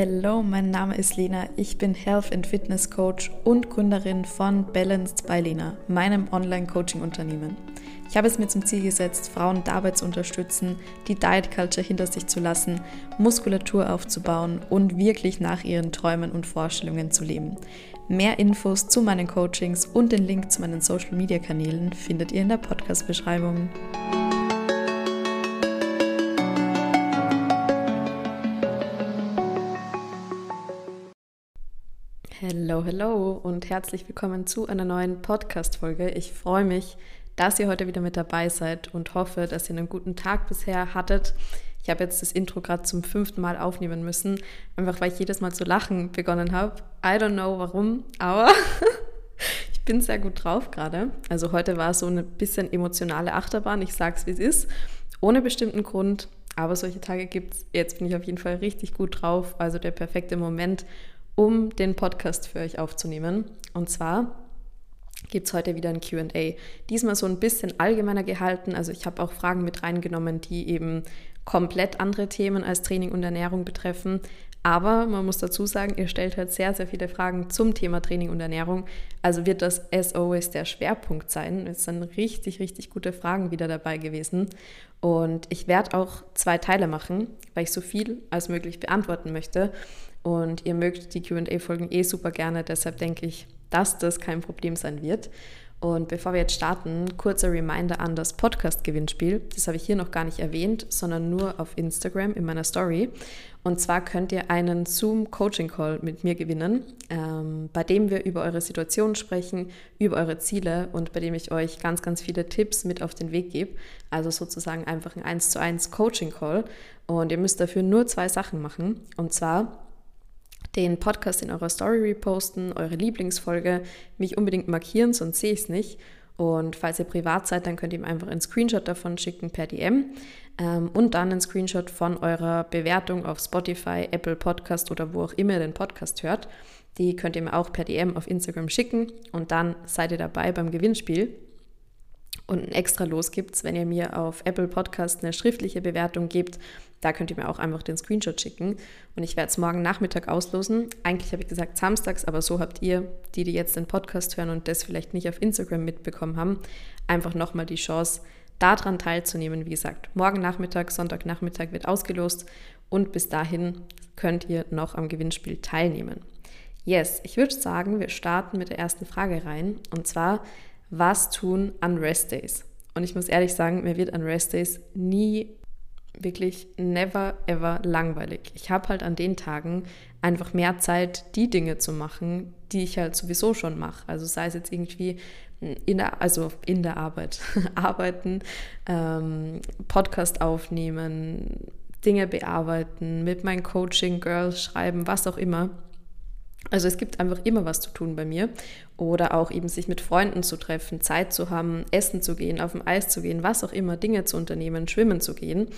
Hello, mein Name ist Lena. Ich bin Health and Fitness Coach und Gründerin von Balanced by Lena, meinem Online-Coaching-Unternehmen. Ich habe es mir zum Ziel gesetzt, Frauen dabei zu unterstützen, die Diet Culture hinter sich zu lassen, Muskulatur aufzubauen und wirklich nach ihren Träumen und Vorstellungen zu leben. Mehr Infos zu meinen Coachings und den Link zu meinen Social-Media-Kanälen findet ihr in der Podcast-Beschreibung. Hello, und herzlich willkommen zu einer neuen Podcast-Folge. Ich freue mich, dass ihr heute wieder mit dabei seid und hoffe, dass ihr einen guten Tag bisher hattet. Ich habe jetzt das Intro gerade zum fünften Mal aufnehmen müssen, einfach weil ich jedes Mal zu lachen begonnen habe. I don't know warum, aber ich bin sehr gut drauf gerade. Also heute war so eine bisschen emotionale Achterbahn, ich sag's wie es ist, ohne bestimmten Grund. Aber solche Tage gibt es. Jetzt bin ich auf jeden Fall richtig gut drauf. Also der perfekte Moment, um den Podcast für euch aufzunehmen. Und zwar gibt es heute wieder ein QA. Diesmal so ein bisschen allgemeiner gehalten. Also ich habe auch Fragen mit reingenommen, die eben komplett andere Themen als Training und Ernährung betreffen. Aber man muss dazu sagen, ihr stellt halt sehr, sehr viele Fragen zum Thema Training und Ernährung. Also wird das as always der Schwerpunkt sein. Es sind richtig, richtig gute Fragen wieder dabei gewesen. Und ich werde auch zwei Teile machen, weil ich so viel als möglich beantworten möchte. Und ihr mögt die QA-Folgen eh super gerne, deshalb denke ich, dass das kein Problem sein wird. Und bevor wir jetzt starten, kurzer Reminder an das Podcast-Gewinnspiel. Das habe ich hier noch gar nicht erwähnt, sondern nur auf Instagram in meiner Story. Und zwar könnt ihr einen Zoom-Coaching-Call mit mir gewinnen, ähm, bei dem wir über eure Situation sprechen, über eure Ziele und bei dem ich euch ganz, ganz viele Tipps mit auf den Weg gebe. Also sozusagen einfach ein 1 zu 1 Coaching-Call. Und ihr müsst dafür nur zwei Sachen machen. Und zwar den Podcast in eurer Story reposten, eure Lieblingsfolge, mich unbedingt markieren, sonst sehe ich es nicht. Und falls ihr privat seid, dann könnt ihr ihm einfach einen Screenshot davon schicken per DM ähm, und dann einen Screenshot von eurer Bewertung auf Spotify, Apple Podcast oder wo auch immer ihr den Podcast hört. Die könnt ihr mir auch per DM auf Instagram schicken und dann seid ihr dabei beim Gewinnspiel. Und ein extra Los gibt es, wenn ihr mir auf Apple Podcast eine schriftliche Bewertung gebt da könnt ihr mir auch einfach den Screenshot schicken und ich werde es morgen Nachmittag auslosen. Eigentlich habe ich gesagt samstags, aber so habt ihr, die, die jetzt den Podcast hören und das vielleicht nicht auf Instagram mitbekommen haben, einfach nochmal die Chance, daran teilzunehmen. Wie gesagt, morgen Nachmittag, Sonntagnachmittag wird ausgelost und bis dahin könnt ihr noch am Gewinnspiel teilnehmen. Yes, ich würde sagen, wir starten mit der ersten Frage rein und zwar, was tun an Rest Days? Und ich muss ehrlich sagen, mir wird an Rest Days nie wirklich never ever langweilig. Ich habe halt an den Tagen einfach mehr Zeit, die Dinge zu machen, die ich halt sowieso schon mache. Also sei es jetzt irgendwie in der, also in der Arbeit, arbeiten, ähm, Podcast aufnehmen, Dinge bearbeiten, mit meinen Coaching-Girls schreiben, was auch immer. Also es gibt einfach immer was zu tun bei mir. Oder auch eben sich mit Freunden zu treffen, Zeit zu haben, essen zu gehen, auf dem Eis zu gehen, was auch immer, Dinge zu unternehmen, schwimmen zu gehen.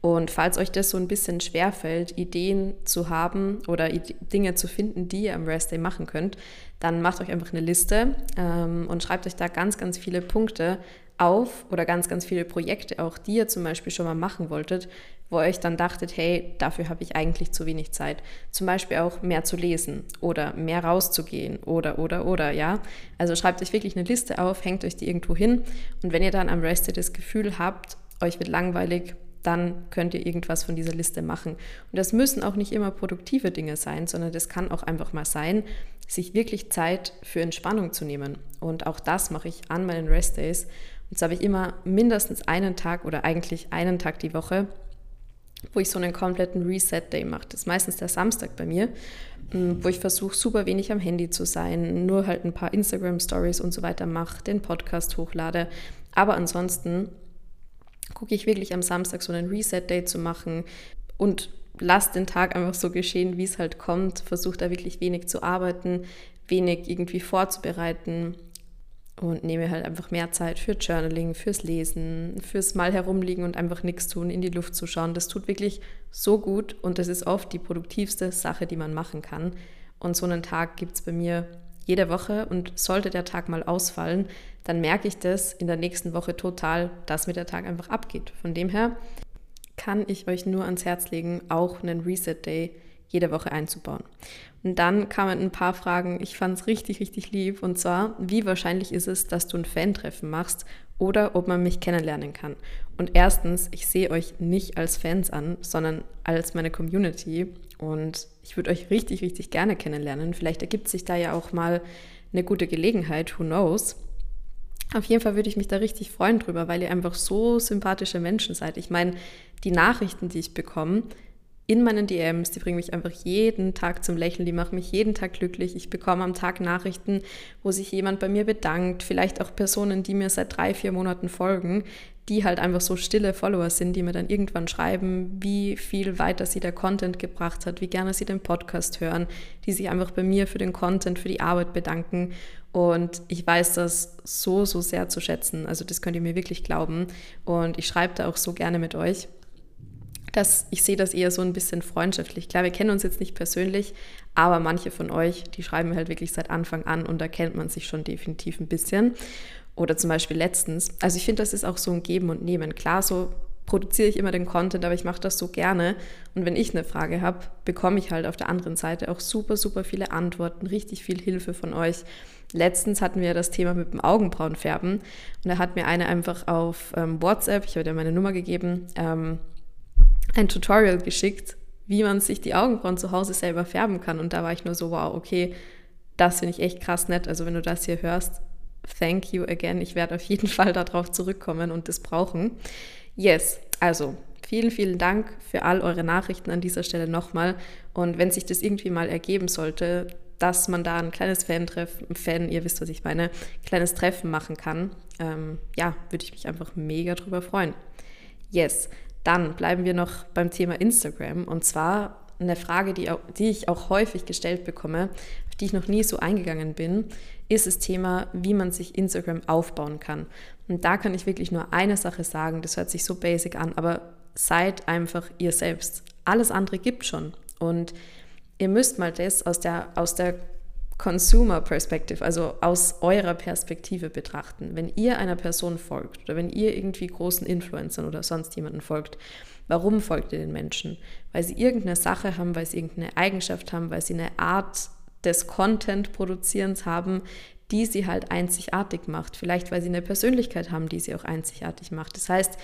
Und falls euch das so ein bisschen schwerfällt, Ideen zu haben oder Dinge zu finden, die ihr am Rest Day machen könnt, dann macht euch einfach eine Liste ähm, und schreibt euch da ganz, ganz viele Punkte auf oder ganz, ganz viele Projekte auch, die ihr zum Beispiel schon mal machen wolltet, wo ihr euch dann dachtet, hey, dafür habe ich eigentlich zu wenig Zeit. Zum Beispiel auch mehr zu lesen oder mehr rauszugehen oder, oder, oder, ja. Also schreibt euch wirklich eine Liste auf, hängt euch die irgendwo hin und wenn ihr dann am Rest das Gefühl habt, euch wird langweilig, dann könnt ihr irgendwas von dieser Liste machen. Und das müssen auch nicht immer produktive Dinge sein, sondern das kann auch einfach mal sein, sich wirklich Zeit für Entspannung zu nehmen. Und auch das mache ich an meinen Rest Days. So habe ich immer mindestens einen Tag oder eigentlich einen Tag die Woche, wo ich so einen kompletten Reset-Day mache. Das ist meistens der Samstag bei mir, mm, wo ich versuche, super wenig am Handy zu sein, nur halt ein paar Instagram-Stories und so weiter mache, den Podcast hochlade. Aber ansonsten gucke ich wirklich am Samstag so einen Reset-Day zu machen und lasse den Tag einfach so geschehen, wie es halt kommt. Versuche da wirklich wenig zu arbeiten, wenig irgendwie vorzubereiten und nehme halt einfach mehr Zeit für Journaling, fürs Lesen, fürs Mal herumliegen und einfach nichts tun, in die Luft zu schauen. Das tut wirklich so gut und das ist oft die produktivste Sache, die man machen kann. Und so einen Tag gibt es bei mir jede Woche und sollte der Tag mal ausfallen, dann merke ich das in der nächsten Woche total, dass mir der Tag einfach abgeht. Von dem her kann ich euch nur ans Herz legen, auch einen Reset Day jede Woche einzubauen. Und dann kamen ein paar Fragen, ich fand es richtig, richtig lieb. Und zwar, wie wahrscheinlich ist es, dass du ein Fan-Treffen machst oder ob man mich kennenlernen kann? Und erstens, ich sehe euch nicht als Fans an, sondern als meine Community. Und ich würde euch richtig, richtig gerne kennenlernen. Vielleicht ergibt sich da ja auch mal eine gute Gelegenheit, who knows. Auf jeden Fall würde ich mich da richtig freuen drüber, weil ihr einfach so sympathische Menschen seid. Ich meine, die Nachrichten, die ich bekomme, in meinen DMs, die bringen mich einfach jeden Tag zum Lächeln, die machen mich jeden Tag glücklich. Ich bekomme am Tag Nachrichten, wo sich jemand bei mir bedankt, vielleicht auch Personen, die mir seit drei, vier Monaten folgen, die halt einfach so stille Follower sind, die mir dann irgendwann schreiben, wie viel weiter sie der Content gebracht hat, wie gerne sie den Podcast hören, die sich einfach bei mir für den Content, für die Arbeit bedanken. Und ich weiß das so, so sehr zu schätzen. Also das könnt ihr mir wirklich glauben. Und ich schreibe da auch so gerne mit euch dass ich sehe das eher so ein bisschen freundschaftlich. Klar, wir kennen uns jetzt nicht persönlich, aber manche von euch, die schreiben halt wirklich seit Anfang an und da kennt man sich schon definitiv ein bisschen. Oder zum Beispiel letztens. Also ich finde, das ist auch so ein Geben und Nehmen. Klar, so produziere ich immer den Content, aber ich mache das so gerne. Und wenn ich eine Frage habe, bekomme ich halt auf der anderen Seite auch super, super viele Antworten, richtig viel Hilfe von euch. Letztens hatten wir das Thema mit dem Augenbrauenfärben und da hat mir eine einfach auf ähm, WhatsApp, ich habe dir meine Nummer gegeben, ähm, ein Tutorial geschickt, wie man sich die Augenbrauen zu Hause selber färben kann. Und da war ich nur so, wow, okay, das finde ich echt krass nett. Also wenn du das hier hörst, thank you again. Ich werde auf jeden Fall darauf zurückkommen und das brauchen. Yes, also vielen, vielen Dank für all eure Nachrichten an dieser Stelle nochmal. Und wenn sich das irgendwie mal ergeben sollte, dass man da ein kleines Fan-Treffen, Fan, ihr wisst, was ich meine, kleines Treffen machen kann, ähm, ja, würde ich mich einfach mega drüber freuen. Yes, dann bleiben wir noch beim Thema Instagram und zwar eine Frage, die, auch, die ich auch häufig gestellt bekomme, auf die ich noch nie so eingegangen bin, ist das Thema, wie man sich Instagram aufbauen kann. Und da kann ich wirklich nur eine Sache sagen, das hört sich so basic an, aber seid einfach ihr selbst. Alles andere gibt schon. Und ihr müsst mal das aus der, aus der Consumer Perspective, also aus eurer Perspektive betrachten. Wenn ihr einer Person folgt oder wenn ihr irgendwie großen Influencern oder sonst jemanden folgt, warum folgt ihr den Menschen? Weil sie irgendeine Sache haben, weil sie irgendeine Eigenschaft haben, weil sie eine Art des Content-Produzierens haben, die sie halt einzigartig macht. Vielleicht, weil sie eine Persönlichkeit haben, die sie auch einzigartig macht. Das heißt,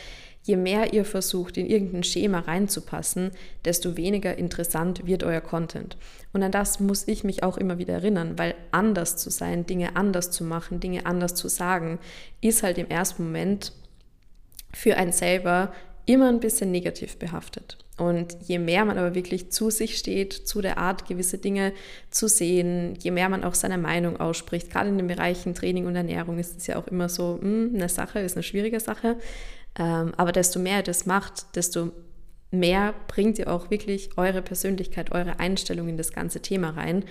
je mehr ihr versucht, in irgendein Schema reinzupassen, desto weniger interessant wird euer Content. Und an das muss ich mich auch immer wieder erinnern, weil anders zu sein, Dinge anders zu machen, Dinge anders zu sagen, ist halt im ersten Moment für einen selber immer ein bisschen negativ behaftet. Und je mehr man aber wirklich zu sich steht, zu der Art, gewisse Dinge zu sehen, je mehr man auch seine Meinung ausspricht, gerade in den Bereichen Training und Ernährung ist es ja auch immer so, mh, hm, eine Sache ist eine schwierige Sache. Ähm, aber desto mehr ihr das macht, desto mehr bringt ihr auch wirklich eure Persönlichkeit, eure Einstellung in das ganze Thema rein.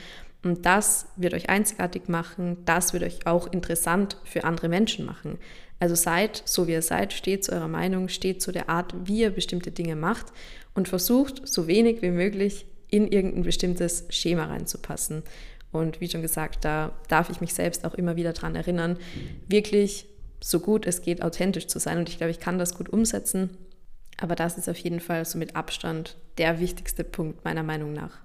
Und das wird euch einzigartig machen, das wird euch auch interessant für andere Menschen machen. Also seid so, wie ihr seid, steht zu eurer Meinung, steht zu der Art, wie ihr bestimmte Dinge macht und versucht, so wenig wie möglich in irgendein bestimmtes Schema reinzupassen. Und wie schon gesagt, da darf ich mich selbst auch immer wieder daran erinnern, wirklich so gut es geht, authentisch zu sein. Und ich glaube, ich kann das gut umsetzen. Aber das ist auf jeden Fall so mit Abstand der wichtigste Punkt meiner Meinung nach.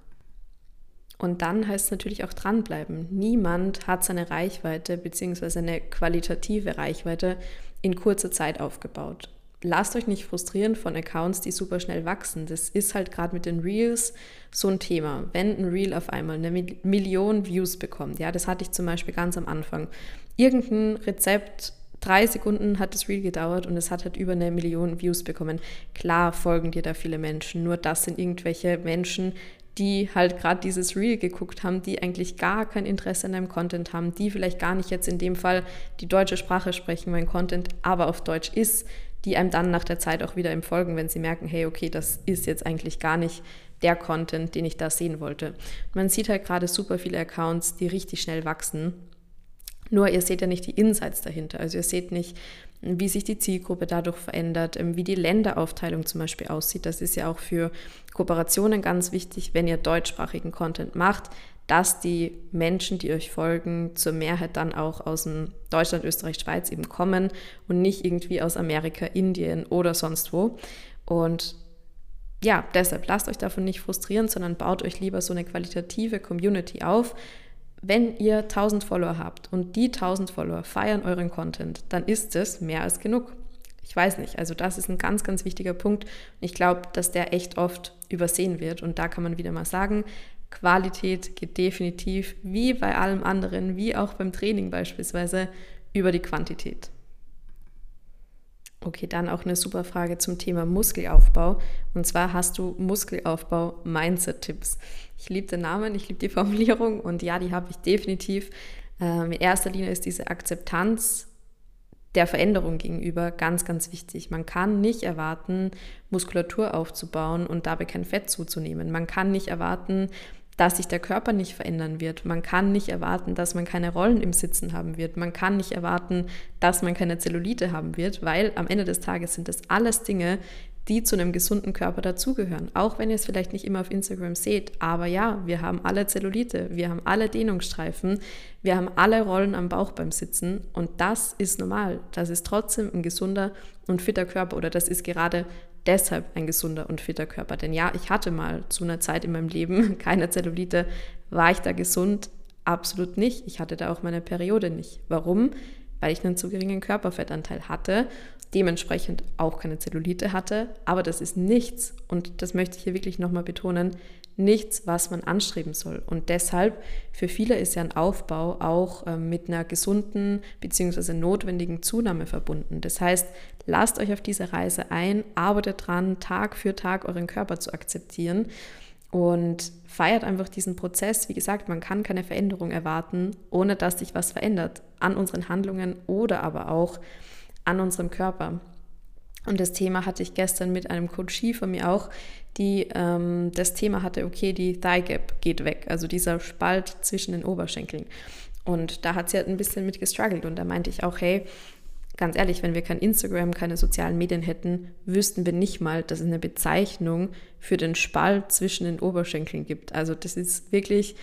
Und dann heißt es natürlich auch dranbleiben. Niemand hat seine Reichweite bzw. eine qualitative Reichweite in kurzer Zeit aufgebaut. Lasst euch nicht frustrieren von Accounts, die super schnell wachsen. Das ist halt gerade mit den Reels so ein Thema. Wenn ein Reel auf einmal eine Million Views bekommt, ja, das hatte ich zum Beispiel ganz am Anfang. Irgendein Rezept drei Sekunden hat das Reel gedauert und es hat halt über eine Million Views bekommen. Klar folgen dir da viele Menschen, nur das sind irgendwelche Menschen, die halt gerade dieses Reel geguckt haben, die eigentlich gar kein Interesse an deinem Content haben, die vielleicht gar nicht jetzt in dem Fall die deutsche Sprache sprechen, mein Content aber auf Deutsch ist, die einem dann nach der Zeit auch wieder im Folgen, wenn sie merken, hey, okay, das ist jetzt eigentlich gar nicht der Content, den ich da sehen wollte. Man sieht halt gerade super viele Accounts, die richtig schnell wachsen nur ihr seht ja nicht die Insights dahinter. Also ihr seht nicht, wie sich die Zielgruppe dadurch verändert, ähm, wie die Länderaufteilung zum Beispiel aussieht. Das ist ja auch für Kooperationen ganz wichtig, wenn ihr deutschsprachigen Content macht, dass die Menschen, die euch folgen, zur Mehrheit dann auch aus dem Deutschland, Österreich, Schweiz eben kommen und nicht irgendwie aus Amerika, Indien oder sonst wo. Und ja, deshalb lasst euch davon nicht frustrieren, sondern baut euch lieber so eine qualitative Community auf. Wenn ihr 1000 Follower habt und die 1000 Follower feiern euren Content, dann ist es mehr als genug. Ich weiß nicht, also das ist ein ganz, ganz wichtiger Punkt. Ich glaube, dass der echt oft übersehen wird. Und da kann man wieder mal sagen, Qualität geht definitiv, wie bei allem anderen, wie auch beim Training beispielsweise, über die Quantität. Okay, dann auch eine super Frage zum Thema Muskelaufbau. Und zwar hast du Muskelaufbau-Mindset-Tipps. Ich liebe den Namen, ich liebe die Formulierung und ja, die habe ich definitiv. Ähm, in erster Linie ist diese Akzeptanz der Veränderung gegenüber ganz, ganz wichtig. Man kann nicht erwarten, Muskulatur aufzubauen und dabei kein Fett zuzunehmen. Man kann nicht erwarten, dass sich der Körper nicht verändern wird. Man kann nicht erwarten, dass man keine Rollen im Sitzen haben wird. Man kann nicht erwarten, dass man keine Zellulite haben wird, weil am Ende des Tages sind das alles Dinge, die zu einem gesunden Körper dazugehören. Auch wenn ihr es vielleicht nicht immer auf Instagram seht. Aber ja, wir haben alle Zellulite, wir haben alle Dehnungsstreifen, wir haben alle Rollen am Bauch beim Sitzen. Und das ist normal. Das ist trotzdem ein gesunder und fitter Körper oder das ist gerade deshalb ein gesunder und fitter Körper. Denn ja, ich hatte mal zu einer Zeit in meinem Leben keine Zellulite. War ich da gesund? Absolut nicht. Ich hatte da auch meine Periode nicht. Warum? Weil ich einen zu geringen Körperfettanteil hatte, dementsprechend auch keine Zellulite hatte. Aber das ist nichts, und das möchte ich hier wirklich nochmal betonen, nichts, was man anstreben soll. Und deshalb, für viele ist ja ein Aufbau auch äh, mit einer gesunden bzw. notwendigen Zunahme verbunden. Das heißt, lasst euch auf diese Reise ein, arbeitet dran, Tag für Tag euren Körper zu akzeptieren und feiert einfach diesen Prozess. Wie gesagt, man kann keine Veränderung erwarten, ohne dass sich was verändert an unseren Handlungen oder aber auch an unserem Körper. Und das Thema hatte ich gestern mit einem Coachie von mir auch, die ähm, das Thema hatte, okay, die Thigh Gap geht weg, also dieser Spalt zwischen den Oberschenkeln. Und da hat sie halt ein bisschen mit gestruggelt und da meinte ich auch, hey, ganz ehrlich, wenn wir kein Instagram, keine sozialen Medien hätten, wüssten wir nicht mal, dass es eine Bezeichnung für den Spalt zwischen den Oberschenkeln gibt. Also das ist wirklich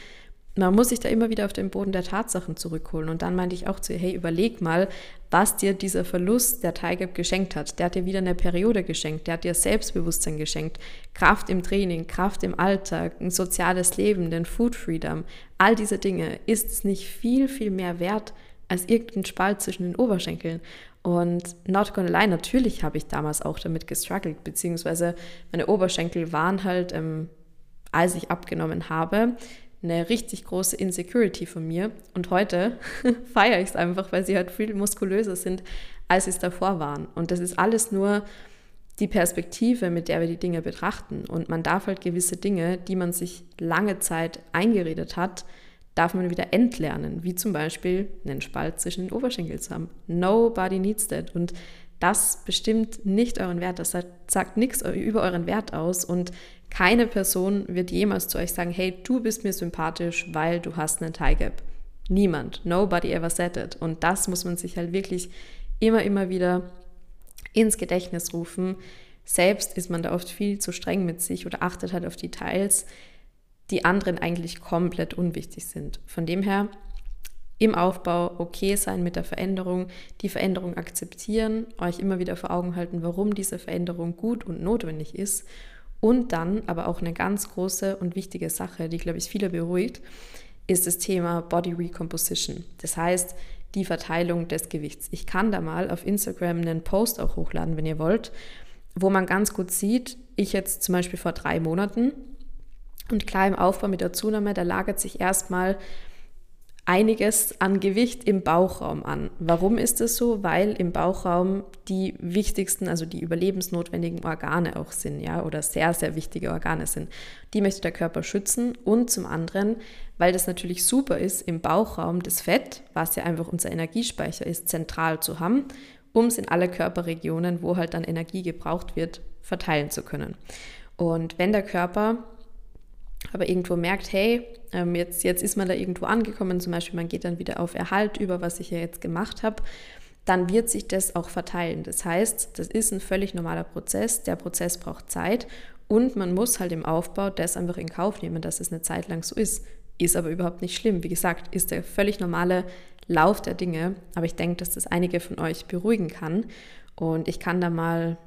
man muss sich da immer wieder auf den Boden der Tatsachen zurückholen. Und dann meinte ich auch zu ihr, hey, überleg mal, was dir dieser Verlust der Tiger geschenkt hat. Der hat dir wieder eine Periode geschenkt, der hat dir Selbstbewusstsein geschenkt, Kraft im Training, Kraft im Alltag, ein soziales Leben, den Food Freedom, all diese Dinge. Ist es nicht viel, viel mehr wert als irgendein Spalt zwischen den Oberschenkeln? Und not gonna lie, natürlich habe ich damals auch damit gestruggelt, beziehungsweise meine Oberschenkel waren halt, ähm, als ich abgenommen habe, eine richtig große Insecurity von mir. Und heute feiere ich es einfach, weil sie halt viel muskulöser sind, als sie es davor waren. Und das ist alles nur die Perspektive, mit der wir die Dinge betrachten. Und man darf halt gewisse Dinge, die man sich lange Zeit eingeredet hat, darf man wieder entlernen, wie zum Beispiel einen Spalt zwischen den Oberschenkeln zu haben. Nobody needs that. Und das bestimmt nicht euren Wert. Das sagt, nichts über euren Wert aus. Und keine Person wird jemals zu euch sagen, hey, du bist mir sympathisch, weil du hast einen Tie Gap. Niemand. Nobody ever said it. Und das muss man sich halt wirklich immer, immer wieder ins Gedächtnis rufen. Selbst ist man da oft viel zu streng mit sich oder achtet halt auf Details, die anderen eigentlich komplett unwichtig sind. Von dem her im Aufbau okay sein mit der Veränderung, die Veränderung akzeptieren, euch immer wieder vor Augen halten, warum diese Veränderung gut und notwendig ist und dann aber auch eine ganz große und wichtige Sache, die, glaube ich, viele beruhigt, ist das Thema Body Recomposition. Das heißt, die Verteilung des Gewichts. Ich kann da mal auf Instagram einen Post auch hochladen, wenn ihr wollt, wo man ganz gut sieht, ich jetzt zum Beispiel vor drei Monaten und klar im Aufbau mit der Zunahme, da lagert sich erstmal einiges an Gewicht im Bauchraum an. Warum ist das so? Weil im Bauchraum die wichtigsten, also die überlebensnotwendigen Organe auch sind, ja, oder sehr, sehr wichtige Organe sind. Die möchte der Körper schützen und zum anderen, weil das natürlich super ist, im Bauchraum das Fett, was ja einfach unser Energiespeicher ist, zentral zu haben, um es in alle Körperregionen, wo halt dann Energie gebraucht wird, verteilen zu können. Und wenn der Körper aber irgendwo merkt, hey, ähm, jetzt, jetzt ist man da irgendwo angekommen, zum Beispiel man geht dann wieder auf Erhalt über, was ich ja jetzt gemacht habe, dann wird sich das auch verteilen. Das heißt, das ist ein völlig normaler Prozess, der Prozess braucht Zeit und man muss halt im Aufbau das einfach in Kauf nehmen, dass es eine Zeit lang so ist. Ist aber überhaupt nicht schlimm. Wie gesagt, ist der völlig normale Lauf der Dinge, aber ich denke, dass das einige von euch beruhigen kann und ich kann da mal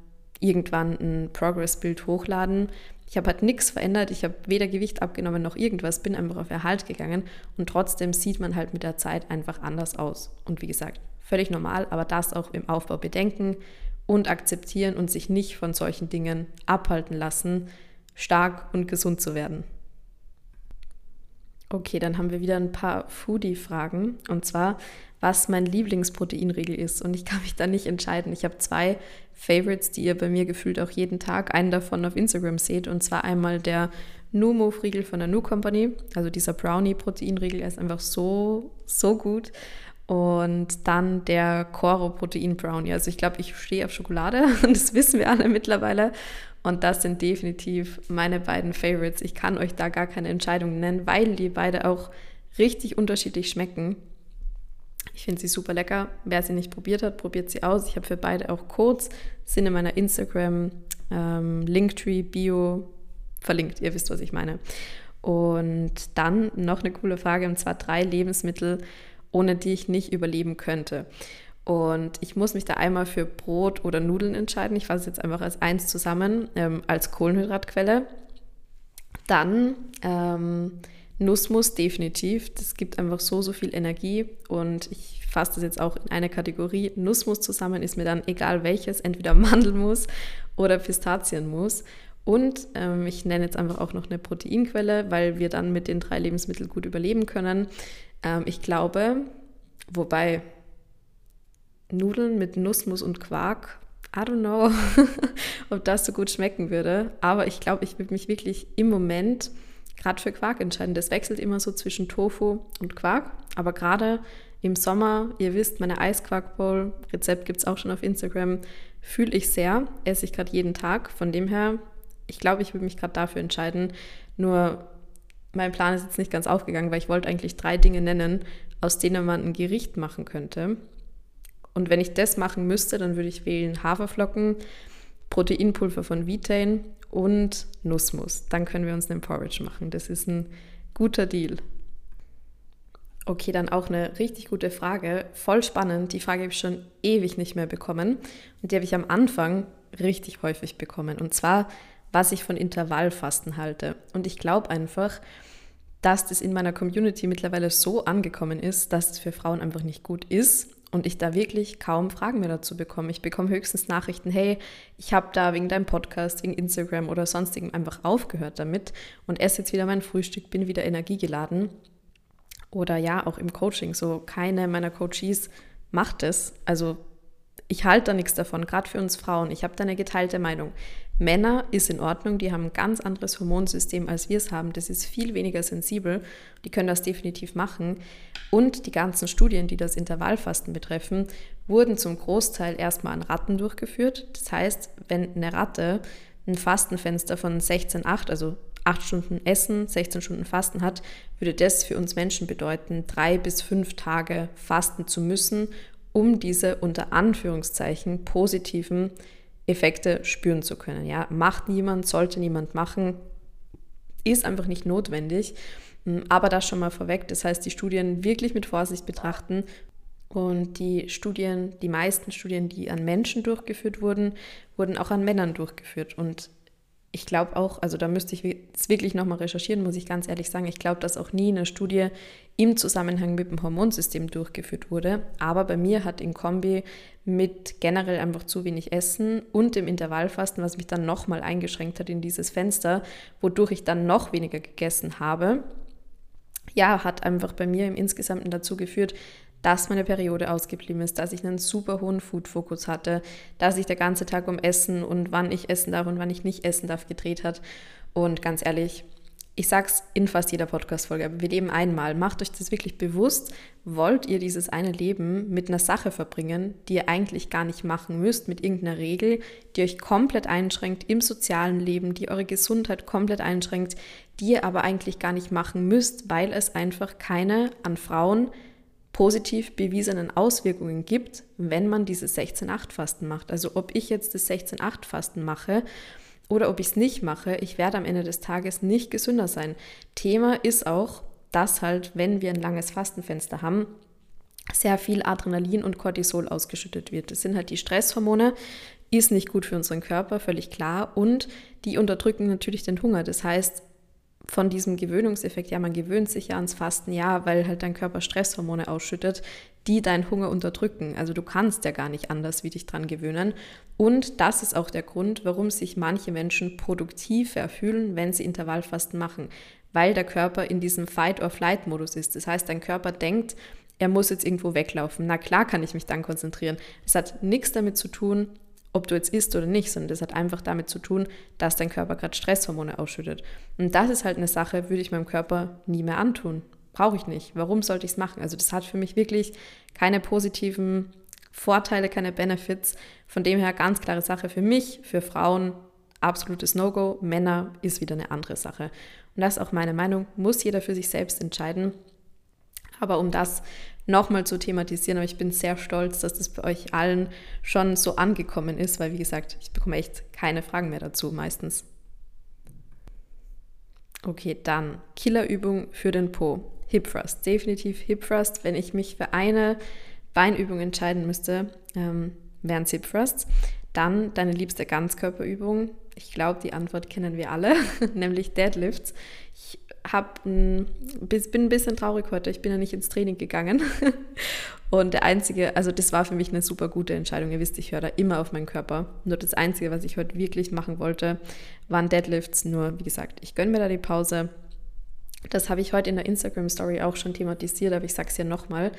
irgendwann ein Progress-Bild hochladen. Ich habe halt nichts verändert, ich habe weder Gewicht abgenommen noch irgendwas, bin einfach auf Erhalt gegangen und trotzdem sieht man halt mit der Zeit einfach anders aus. Und wie gesagt, völlig normal, aber das auch im Aufbau bedenken und akzeptieren und sich nicht von solchen Dingen abhalten lassen, stark und gesund zu werden. Okay, dann haben wir wieder ein paar Foodie-Fragen. Und zwar, was mein Lieblingsproteinriegel ist. Und ich kann mich da nicht entscheiden. Ich habe zwei Favorites, die ihr bei mir gefühlt auch jeden Tag einen davon auf Instagram seht. Und zwar einmal der Nu-Move-Riegel von der Nu Company. Also dieser Brownie-Proteinriegel, ist einfach so, so gut. Und dann der Coro Protein Brownie. Also ich glaube, ich stehe auf Schokolade und das wissen wir alle mittlerweile. Und das sind definitiv meine beiden Favorites. Ich kann euch da gar keine Entscheidung nennen, weil die beide auch richtig unterschiedlich schmecken. Ich finde sie super lecker. Wer sie nicht probiert hat, probiert sie aus. Ich habe für beide auch Codes, sind in meiner Instagram ähm, Linktree Bio verlinkt. Ihr wisst, was ich meine. Und dann noch eine coole Frage, und zwar drei Lebensmittel, ohne die ich nicht überleben könnte. Und ich muss mich da einmal für Brot oder Nudeln entscheiden. Ich fasse es jetzt einfach als eins zusammen, ähm, als Kohlenhydratquelle. Dann ähm, Nussmus definitiv. Das gibt einfach so, so viel Energie und ich fasse das jetzt auch in eine Kategorie. Nussmus zusammen ist mir dann egal welches, entweder Mandelmus oder Pistazienmus. Und ähm, ich nenne jetzt einfach auch noch eine Proteinquelle, weil wir dann mit den drei Lebensmitteln gut überleben können. Ähm, ich glaube, wobei Nudeln mit Nussmus und Quark, I don't know, ob das so gut schmecken würde. Aber ich glaube, ich würde mich wirklich im Moment gerade für Quark entscheiden. Das wechselt immer so zwischen Tofu und Quark. Aber gerade im Sommer, ihr wisst, meine Eisquarkbowl, Rezept gibt es auch schon auf Instagram, fühle ich sehr, esse ich gerade jeden Tag. Von dem her, ich glaube, ich würde mich gerade dafür entscheiden. Nur mein Plan ist jetzt nicht ganz aufgegangen, weil ich wollte eigentlich drei Dinge nennen, aus denen man ein Gericht machen könnte. Und wenn ich das machen müsste, dann würde ich wählen Haferflocken, Proteinpulver von Vitain und Nussmus. Dann können wir uns einen Porridge machen. Das ist ein guter Deal. Okay, dann auch eine richtig gute Frage. Voll spannend. Die Frage habe ich schon ewig nicht mehr bekommen. Und die habe ich am Anfang richtig häufig bekommen. Und zwar, was ich von Intervallfasten halte. Und ich glaube einfach, dass das in meiner Community mittlerweile so angekommen ist, dass es für Frauen einfach nicht gut ist und ich da wirklich kaum Fragen mehr dazu bekomme. Ich bekomme höchstens Nachrichten, hey, ich habe da wegen deinem Podcast, wegen Instagram oder sonstigem einfach aufgehört damit und esse jetzt wieder mein Frühstück, bin wieder energiegeladen. Oder ja, auch im Coaching, so keine meiner Coaches macht es. Also ich halte da nichts davon, gerade für uns Frauen. Ich habe da eine geteilte Meinung. Männer ist in Ordnung, die haben ein ganz anderes Hormonsystem, als wir es haben. Das ist viel weniger sensibel. Die können das definitiv machen. Und die ganzen Studien, die das Intervallfasten betreffen, wurden zum Großteil erstmal an Ratten durchgeführt. Das heißt, wenn eine Ratte ein Fastenfenster von 16,8, also 8 Stunden Essen, 16 Stunden Fasten hat, würde das für uns Menschen bedeuten, drei bis fünf Tage fasten zu müssen, um diese unter Anführungszeichen positiven Effekte spüren zu können. Ja, macht niemand, sollte niemand machen, ist einfach nicht notwendig. Mm, aber das schon mal vorweg. Das heißt, die Studien wirklich mit Vorsicht betrachten. Und die Studien, die meisten Studien, die an Menschen durchgeführt wurden, wurden auch an Männern durchgeführt. Und ich glaube auch, also da müsste ich jetzt wirklich nochmal recherchieren, muss ich ganz ehrlich sagen. Ich glaube, dass auch nie eine Studie im Zusammenhang mit dem Hormonsystem durchgeführt wurde. Aber bei mir hat in Kombi mit generell einfach zu wenig Essen und dem Intervallfasten, was mich dann nochmal eingeschränkt hat in dieses Fenster, wodurch ich dann noch weniger gegessen habe, ja, hat einfach bei mir im Insgesamten dazu geführt, dass meine Periode ausgeblieben ist, dass ich einen super hohen Food-Fokus hatte, dass sich der ganze Tag um Essen und wann ich essen darf und wann ich nicht essen darf gedreht hat. Und ganz ehrlich, ich sag's in fast jeder Podcast-Folge, aber wir leben einmal. Macht euch das wirklich bewusst. Wollt ihr dieses eine Leben mit einer Sache verbringen, die ihr eigentlich gar nicht machen müsst, mit irgendeiner Regel, die euch komplett einschränkt im sozialen Leben, die eure Gesundheit komplett einschränkt, die ihr aber eigentlich gar nicht machen müsst, weil es einfach keine an Frauen positiv bewiesenen Auswirkungen gibt, wenn man dieses 16-8-Fasten macht. Also ob ich jetzt das 16-8-Fasten mache oder ob ich es nicht mache, ich werde am Ende des Tages nicht gesünder sein. Thema ist auch, dass halt, wenn wir ein langes Fastenfenster haben, sehr viel Adrenalin und Cortisol ausgeschüttet wird. Das sind halt die Stresshormone, ist nicht gut für unseren Körper, völlig klar. Und die unterdrücken natürlich den Hunger. Das heißt, von diesem Gewöhnungseffekt, ja, man gewöhnt sich ja ans Fasten, ja, weil halt dein Körper Stresshormone ausschüttet, die deinen Hunger unterdrücken. Also du kannst ja gar nicht anders wie dich dran gewöhnen. Und das ist auch der Grund, warum sich manche Menschen produktiver fühlen, wenn sie Intervallfasten machen, weil der Körper in diesem Fight-or-Flight-Modus ist. Das heißt, dein Körper denkt, er muss jetzt irgendwo weglaufen. Na klar kann ich mich dann konzentrieren. Es hat nichts damit zu tun, ob du jetzt isst oder nicht, sondern das hat einfach damit zu tun, dass dein Körper gerade Stresshormone ausschüttet. Und das ist halt eine Sache, würde ich meinem Körper nie mehr antun. Brauche ich nicht. Warum sollte ich es machen? Also das hat für mich wirklich keine positiven Vorteile, keine Benefits. Von dem her ganz klare Sache für mich, für Frauen absolutes No-Go. Männer ist wieder eine andere Sache. Und das ist auch meine Meinung, muss jeder für sich selbst entscheiden. Aber um das nochmal zu thematisieren, aber ich bin sehr stolz, dass das bei euch allen schon so angekommen ist, weil wie gesagt, ich bekomme echt keine Fragen mehr dazu meistens. Okay, dann Killerübung für den Po. Hip Thrust, definitiv Hip Thrust. Wenn ich mich für eine Beinübung entscheiden müsste, ähm, wären es Hip Thrusts. Dann deine liebste Ganzkörperübung. Ich glaube, die Antwort kennen wir alle, nämlich Deadlifts. Ich hab ein, bin ein bisschen traurig heute. Ich bin ja nicht ins Training gegangen. Und der einzige, also das war für mich eine super gute Entscheidung. Ihr wisst, ich höre da immer auf meinen Körper. Nur das Einzige, was ich heute wirklich machen wollte, waren Deadlifts. Nur, wie gesagt, ich gönne mir da die Pause. Das habe ich heute in der Instagram-Story auch schon thematisiert, aber ich sage es ja nochmal.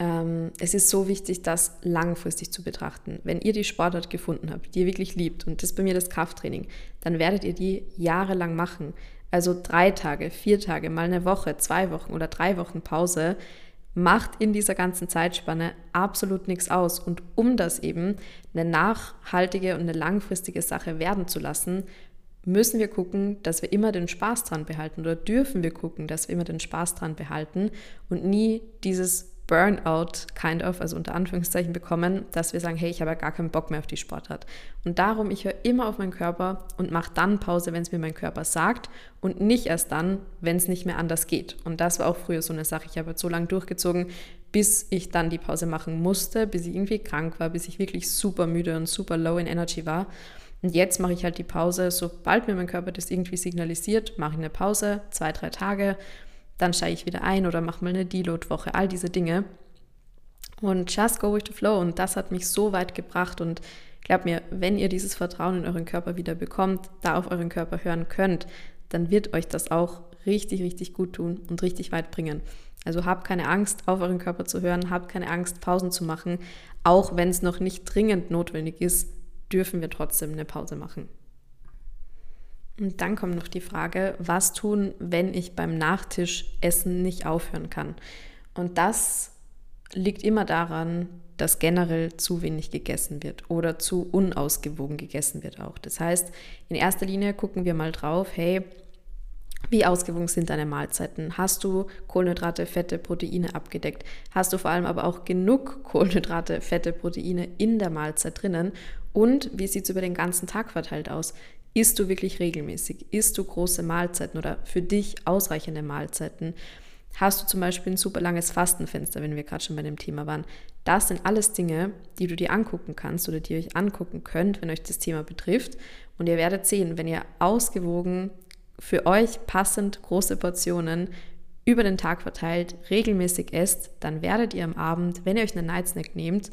Ähm, es ist so wichtig, das langfristig zu betrachten. Wenn ihr die Sportart gefunden habt, die ihr wirklich liebt, und das ist bei mir das Krafttraining, dann werdet ihr die jahrelang machen. Also drei Tage, vier Tage, mal eine Woche, zwei Wochen oder drei Wochen Pause macht in dieser ganzen Zeitspanne absolut nichts aus. Und um das eben eine nachhaltige und eine langfristige Sache werden zu lassen, müssen wir gucken, dass wir immer den Spaß dran behalten oder dürfen wir gucken, dass wir immer den Spaß dran behalten und nie dieses Burnout kind of, also unter Anführungszeichen bekommen, dass wir sagen, hey, ich habe ja gar keinen Bock mehr auf die Sportart. Und darum, ich höre immer auf meinen Körper und mache dann Pause, wenn es mir mein Körper sagt und nicht erst dann, wenn es nicht mehr anders geht. Und das war auch früher so eine Sache. Ich habe so lange durchgezogen, bis ich dann die Pause machen musste, bis ich irgendwie krank war, bis ich wirklich super müde und super low in Energy war. Und jetzt mache ich halt die Pause, sobald mir mein Körper das irgendwie signalisiert, mache ich eine Pause, zwei, drei Tage dann steige ich wieder ein oder mache mal eine Deload-Woche, all diese Dinge. Und just go with the flow. Und das hat mich so weit gebracht. Und glaubt mir, wenn ihr dieses Vertrauen in euren Körper wieder bekommt, da auf euren Körper hören könnt, dann wird euch das auch richtig, richtig gut tun und richtig weit bringen. Also habt keine Angst, auf euren Körper zu hören, habt keine Angst, Pausen zu machen. Auch wenn es noch nicht dringend notwendig ist, dürfen wir trotzdem eine Pause machen. Und dann kommt noch die Frage, was tun, wenn ich beim Nachtischessen nicht aufhören kann? Und das liegt immer daran, dass generell zu wenig gegessen wird oder zu unausgewogen gegessen wird auch. Das heißt, in erster Linie gucken wir mal drauf, hey, wie ausgewogen sind deine Mahlzeiten? Hast du Kohlenhydrate, Fette, Proteine abgedeckt? Hast du vor allem aber auch genug Kohlenhydrate, Fette, Proteine in der Mahlzeit drinnen? Und wie sieht es über den ganzen Tag verteilt aus? Isst du wirklich regelmäßig? Isst du große Mahlzeiten oder für dich ausreichende Mahlzeiten? Hast du zum Beispiel ein super langes Fastenfenster, wenn wir gerade schon bei dem Thema waren? Das sind alles Dinge, die du dir angucken kannst oder die ihr euch angucken könnt, wenn euch das Thema betrifft. Und ihr werdet sehen, wenn ihr ausgewogen für euch passend große Portionen über den Tag verteilt regelmäßig esst, dann werdet ihr am Abend, wenn ihr euch einen Night Snack nehmt,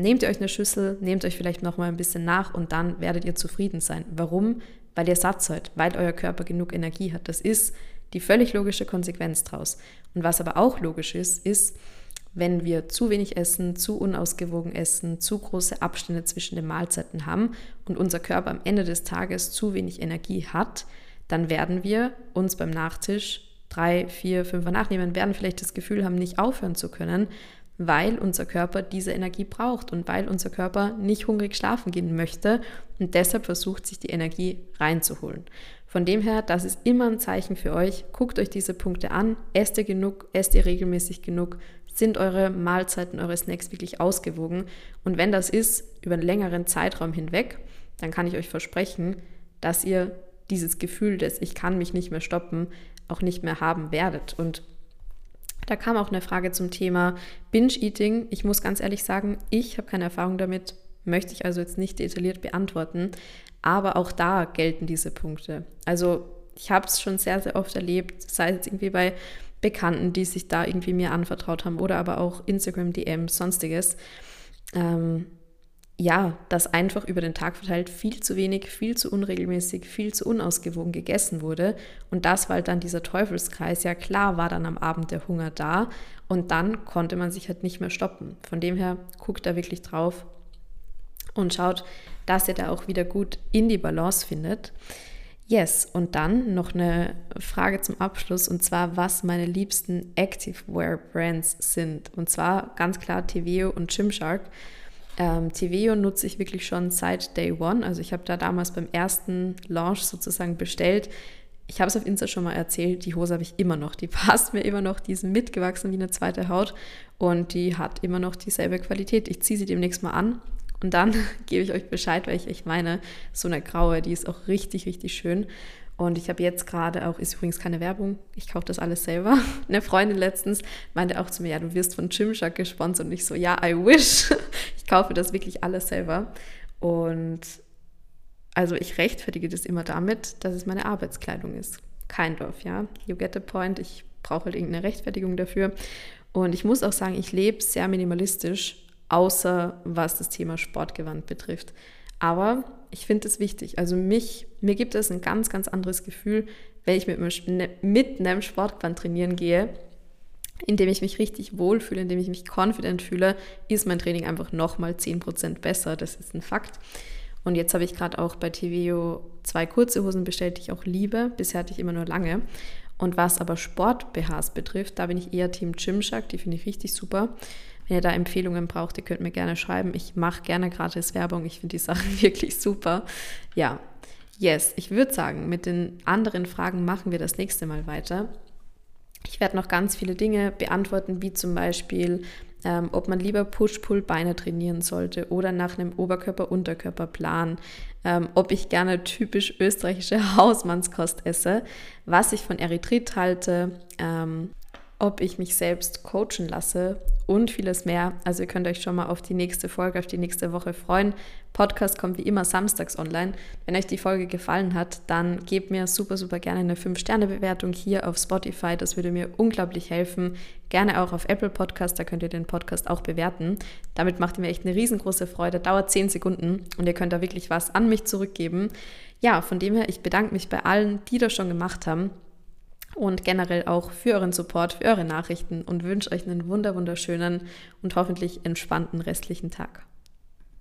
nehmt ihr euch eine Schüssel, nehmt euch vielleicht noch mal ein bisschen nach und dann werdet ihr zufrieden sein. Warum? Weil ihr satt seid, weil euer Körper genug Energie hat. Das ist die völlig logische Konsequenz draus. Und was aber auch logisch ist, ist, wenn wir zu wenig essen, zu unausgewogen essen, zu große Abstände zwischen den Mahlzeiten haben und unser Körper am Ende des Tages zu wenig Energie hat, dann werden wir uns beim Nachtisch drei, vier, fünf nachnehmen, werden vielleicht das Gefühl haben, nicht aufhören zu können, weil unser Körper diese Energie braucht und weil unser Körper nicht hungrig schlafen gehen möchte und deshalb versucht, sich die Energie reinzuholen. Von dem her, das ist immer ein Zeichen für euch. Guckt euch diese Punkte an. Esst ihr genug? Esst ihr regelmäßig genug? Sind eure Mahlzeiten, eure Snacks wirklich ausgewogen? Und wenn das ist, über einen längeren Zeitraum hinweg, dann kann ich euch versprechen, dass ihr dieses Gefühl des Ich kann mich nicht mehr stoppen auch nicht mehr haben werdet. Und da kam auch eine Frage zum Thema Binge-Eating. Ich muss ganz ehrlich sagen, ich habe keine Erfahrung damit. möchte ich also jetzt nicht detailliert beantworten. Aber auch da gelten diese Punkte. Also ich habe es schon sehr, sehr oft erlebt, sei es irgendwie bei Bekannten, die sich da irgendwie mir anvertraut haben oder aber auch Instagram-DMs, sonstiges. Ähm, ja, dass einfach über den Tag verteilt viel zu wenig, viel zu unregelmäßig, viel zu unausgewogen gegessen wurde. Und das war dann dieser Teufelskreis. Ja, klar war dann am Abend der Hunger da und dann konnte man sich halt nicht mehr stoppen. Von dem her guckt da wirklich drauf und schaut, dass ihr da auch wieder gut in die Balance findet. Yes, und dann noch eine Frage zum Abschluss und zwar, was meine liebsten Activewear Brands sind. Und zwar ganz klar TVO und Gymshark. Ähm, TVO nutze ich wirklich schon seit Day One. Also ich habe da damals beim ersten Launch sozusagen bestellt. Ich habe es auf Insta schon mal erzählt, die Hose habe ich immer noch. Die passt mir immer noch, die ist mitgewachsen wie eine zweite Haut und die hat immer noch dieselbe Qualität. Ich ziehe sie demnächst mal an und dann gebe ich euch Bescheid, weil ich echt meine, so eine graue, die ist auch richtig, richtig schön. Und ich habe jetzt gerade auch, ist übrigens keine Werbung, ich kaufe das alles selber. Eine Freundin letztens meinte auch zu mir, ja, du wirst von Gymshark gesponsert. Und ich so, ja, I wish. Ich kaufe das wirklich alles selber. Und also ich rechtfertige das immer damit, dass es meine Arbeitskleidung ist. Kein Dorf, ja. You get the point. Ich brauche halt irgendeine Rechtfertigung dafür. Und ich muss auch sagen, ich lebe sehr minimalistisch, außer was das Thema Sportgewand betrifft. Aber ich finde es wichtig. Also mich, mir gibt es ein ganz, ganz anderes Gefühl, wenn ich mit, ne, mit einem Sportgewand trainieren gehe, indem ich mich richtig wohlfühle, indem ich mich confident fühle, ist mein Training einfach nochmal 10% besser. Das ist ein Fakt. Und jetzt habe ich gerade auch bei TVO zwei kurze Hosen bestellt, die ich auch liebe. Bisher hatte ich immer nur lange. Und was aber Sport-BHs betrifft, da bin ich eher Team Gymshark, die finde ich richtig super. Wenn ihr da Empfehlungen braucht, ihr könnt mir gerne schreiben. Ich mache gerne gratis Werbung. Ich finde die Sachen wirklich super. Ja, yes. Ich würde sagen, mit den anderen Fragen machen wir das nächste Mal weiter. Ich werde noch ganz viele Dinge beantworten, wie zum Beispiel, ähm, ob man lieber Push-Pull-Beine trainieren sollte oder nach einem Oberkörper-Unterkörper-Plan, ähm, ob ich gerne typisch österreichische Hausmannskost esse, was ich von Erythrit halte, ähm, ob ich mich selbst coachen lasse und vieles mehr. Also ihr könnt euch schon mal auf die nächste Folge, auf die nächste Woche freuen. Podcast kommt wie immer samstags online. Wenn euch die Folge gefallen hat, dann gebt mir super, super gerne eine 5-Sterne-Bewertung hier auf Spotify. Das würde mir unglaublich helfen. Gerne auch auf Apple Podcast, da könnt ihr den Podcast auch bewerten. Damit macht ihr mir echt eine riesengroße Freude. Dauert 10 Sekunden und ihr könnt da wirklich was an mich zurückgeben. Ja, von dem her, ich bedanke mich bei allen, die das schon gemacht haben und generell auch für euren Support, für eure Nachrichten und wünsche euch einen wunder wunderschönen und hoffentlich entspannten restlichen Tag.